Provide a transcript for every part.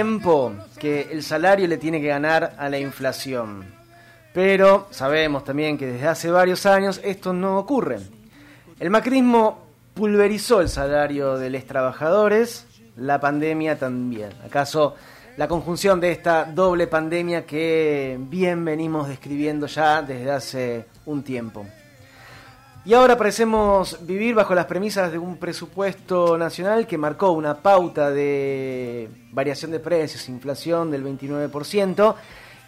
tiempo que el salario le tiene que ganar a la inflación. Pero sabemos también que desde hace varios años esto no ocurre. El macrismo pulverizó el salario de los trabajadores, la pandemia también. ¿Acaso la conjunción de esta doble pandemia que bien venimos describiendo ya desde hace un tiempo? Y ahora parecemos vivir bajo las premisas de un presupuesto nacional que marcó una pauta de variación de precios, inflación del 29%,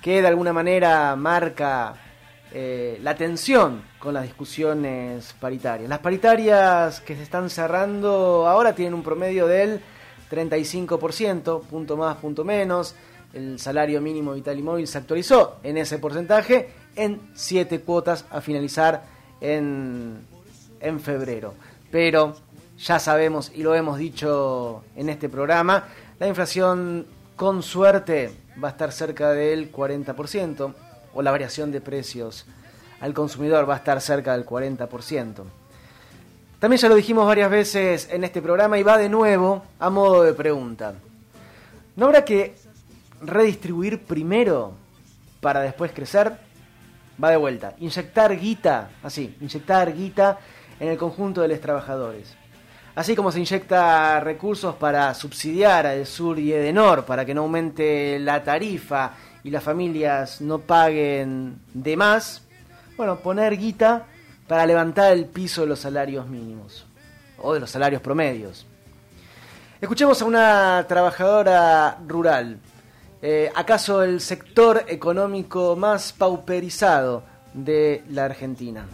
que de alguna manera marca eh, la tensión con las discusiones paritarias. Las paritarias que se están cerrando ahora tienen un promedio del 35%, punto más, punto menos. El salario mínimo vital y móvil se actualizó en ese porcentaje en siete cuotas a finalizar en, en febrero. Pero ya sabemos y lo hemos dicho en este programa, la inflación con suerte va a estar cerca del 40% o la variación de precios al consumidor va a estar cerca del 40%. También ya lo dijimos varias veces en este programa y va de nuevo a modo de pregunta. ¿No habrá que redistribuir primero para después crecer? Va de vuelta. Inyectar guita, así, inyectar guita en el conjunto de los trabajadores. Así como se inyecta recursos para subsidiar a Sur y Edenor para que no aumente la tarifa y las familias no paguen de más, bueno, poner guita para levantar el piso de los salarios mínimos o de los salarios promedios. Escuchemos a una trabajadora rural. Eh, ¿Acaso el sector económico más pauperizado de la Argentina?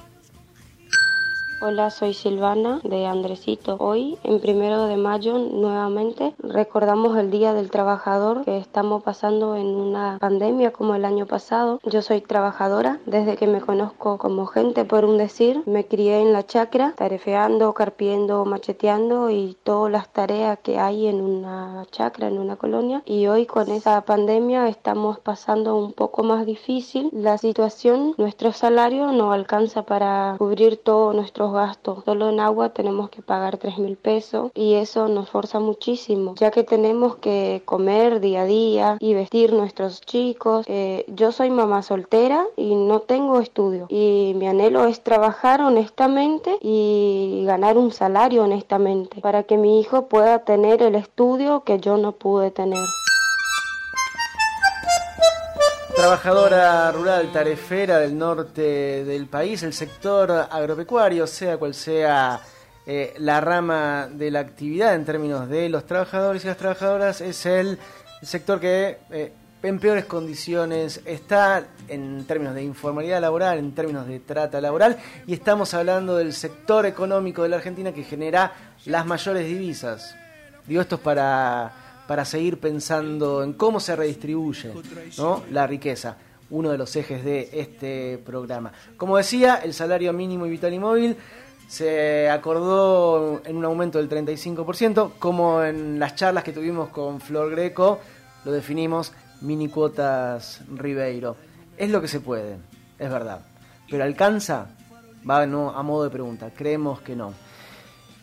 Hola, soy Silvana de Andresito. Hoy, en primero de mayo, nuevamente recordamos el Día del Trabajador que estamos pasando en una pandemia como el año pasado. Yo soy trabajadora desde que me conozco como gente, por un decir. Me crié en la chacra, tarefeando, carpiendo, macheteando y todas las tareas que hay en una chacra, en una colonia. Y hoy con esa pandemia estamos pasando un poco más difícil la situación. Nuestro salario no alcanza para cubrir todo nuestro gastos. Solo en agua tenemos que pagar 3 mil pesos y eso nos forza muchísimo, ya que tenemos que comer día a día y vestir nuestros chicos. Eh, yo soy mamá soltera y no tengo estudio y mi anhelo es trabajar honestamente y ganar un salario honestamente para que mi hijo pueda tener el estudio que yo no pude tener trabajadora rural tarefera del norte del país, el sector agropecuario, sea cual sea eh, la rama de la actividad en términos de los trabajadores y las trabajadoras, es el sector que eh, en peores condiciones está en términos de informalidad laboral, en términos de trata laboral, y estamos hablando del sector económico de la Argentina que genera las mayores divisas. Digo, esto es para para seguir pensando en cómo se redistribuye la riqueza, uno de los ejes de este programa. Como decía, el salario mínimo y vital y móvil se acordó en un aumento del 35%, como en las charlas que tuvimos con Flor Greco, lo definimos mini cuotas Ribeiro. Es lo que se puede, es verdad. Pero alcanza, va no, a modo de pregunta, creemos que no.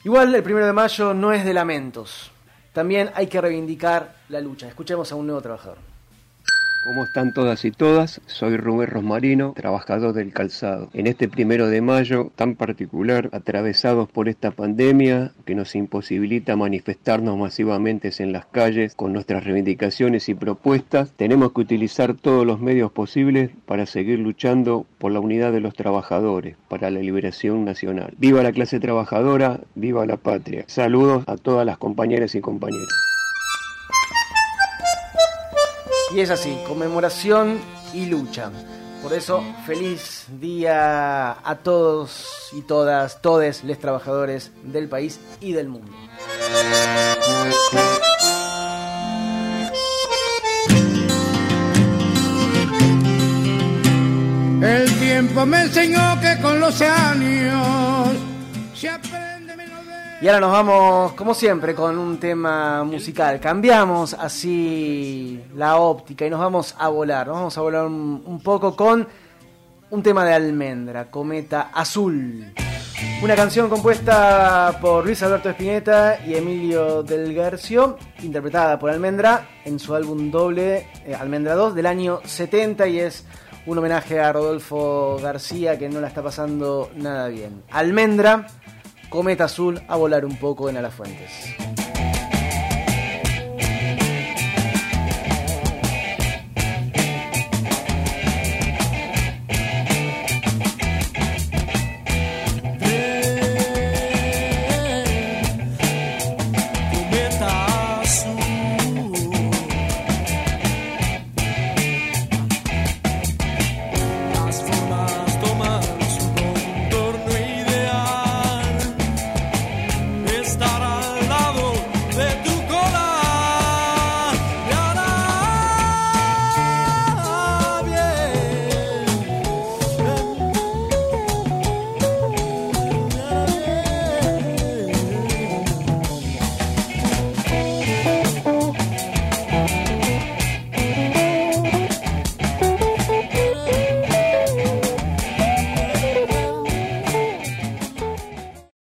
Igual el primero de mayo no es de lamentos también hay que reivindicar la lucha. Escuchemos a un nuevo trabajador. ¿Cómo están todas y todas? Soy Rubén Rosmarino, trabajador del calzado. En este primero de mayo tan particular, atravesados por esta pandemia que nos imposibilita manifestarnos masivamente en las calles con nuestras reivindicaciones y propuestas, tenemos que utilizar todos los medios posibles para seguir luchando por la unidad de los trabajadores, para la liberación nacional. Viva la clase trabajadora, viva la patria. Saludos a todas las compañeras y compañeros. Y es así, conmemoración y lucha. Por eso, feliz día a todos y todas, todes les trabajadores del país y del mundo. El tiempo me enseñó que con los años se y ahora nos vamos, como siempre, con un tema musical. Cambiamos así la óptica y nos vamos a volar. Nos vamos a volar un, poco con un tema de almendra, Cometa Azul. Una canción compuesta por Luis Alberto Espineta y Emilio del Garcio, interpretada por Almendra en su álbum doble eh, Almendra 2 del año 70 y es un homenaje a Rodolfo García que no la está pasando nada bien. Almendra, cometa azul, a volar un poco en Alafuentes.